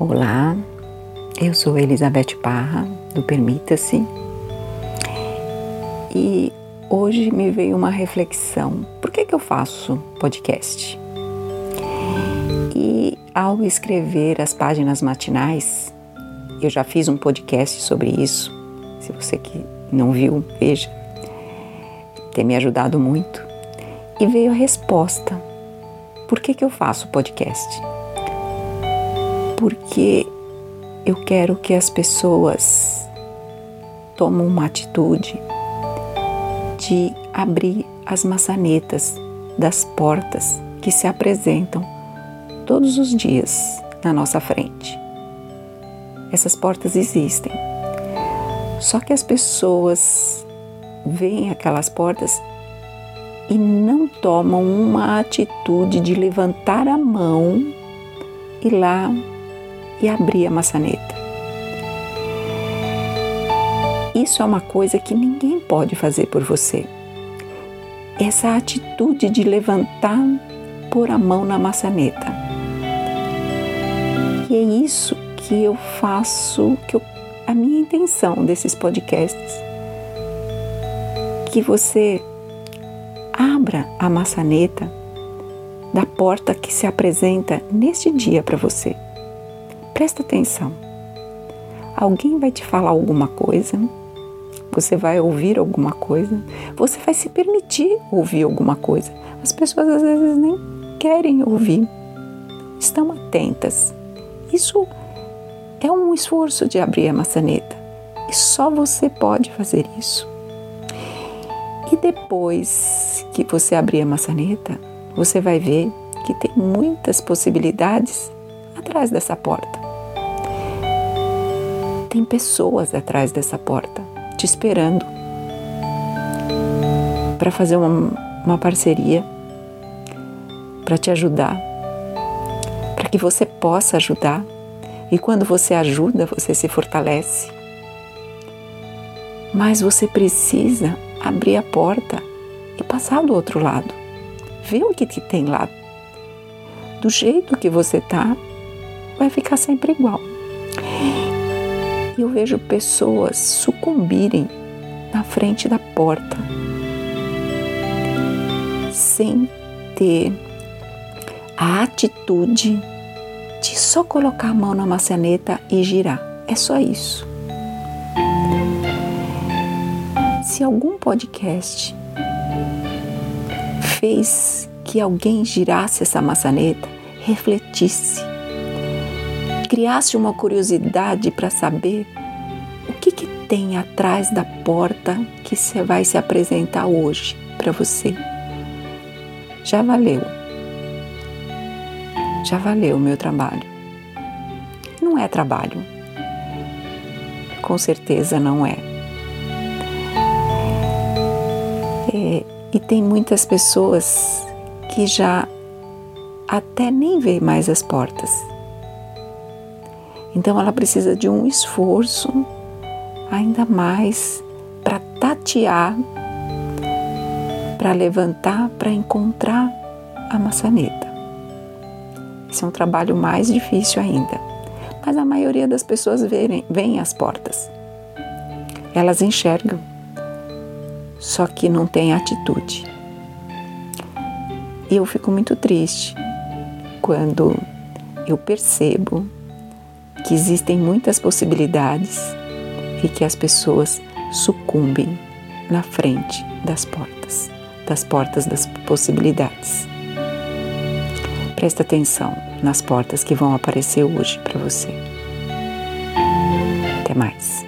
Olá, eu sou Elizabeth Parra, do Permita-se, e hoje me veio uma reflexão: por que, que eu faço podcast? E ao escrever as páginas matinais, eu já fiz um podcast sobre isso, se você que não viu, veja, tem me ajudado muito, e veio a resposta: por que, que eu faço podcast? Porque eu quero que as pessoas tomem uma atitude de abrir as maçanetas das portas que se apresentam todos os dias na nossa frente. Essas portas existem. Só que as pessoas veem aquelas portas e não tomam uma atitude de levantar a mão e lá e abrir a maçaneta. Isso é uma coisa que ninguém pode fazer por você. Essa atitude de levantar, pôr a mão na maçaneta. E é isso que eu faço, que eu, a minha intenção desses podcasts. Que você abra a maçaneta da porta que se apresenta neste dia para você. Presta atenção. Alguém vai te falar alguma coisa, você vai ouvir alguma coisa, você vai se permitir ouvir alguma coisa. As pessoas às vezes nem querem ouvir, estão atentas. Isso é um esforço de abrir a maçaneta e só você pode fazer isso. E depois que você abrir a maçaneta, você vai ver que tem muitas possibilidades atrás dessa porta. Tem pessoas atrás dessa porta te esperando para fazer uma, uma parceria, para te ajudar, para que você possa ajudar. E quando você ajuda, você se fortalece. Mas você precisa abrir a porta e passar do outro lado. Ver o que, que tem lá. Do jeito que você está, vai ficar sempre igual eu vejo pessoas sucumbirem na frente da porta sem ter a atitude de só colocar a mão na maçaneta e girar. É só isso. Se algum podcast fez que alguém girasse essa maçaneta, refletisse criasse uma curiosidade para saber o que, que tem atrás da porta que vai se apresentar hoje para você. Já valeu. Já valeu o meu trabalho. Não é trabalho. Com certeza não é. é e tem muitas pessoas que já até nem vê mais as portas então ela precisa de um esforço ainda mais para tatear, para levantar, para encontrar a maçaneta. Esse é um trabalho mais difícil ainda, mas a maioria das pessoas veem as portas. Elas enxergam, só que não tem atitude. E eu fico muito triste quando eu percebo que existem muitas possibilidades e que as pessoas sucumbem na frente das portas, das portas das possibilidades. Presta atenção nas portas que vão aparecer hoje para você. Até mais.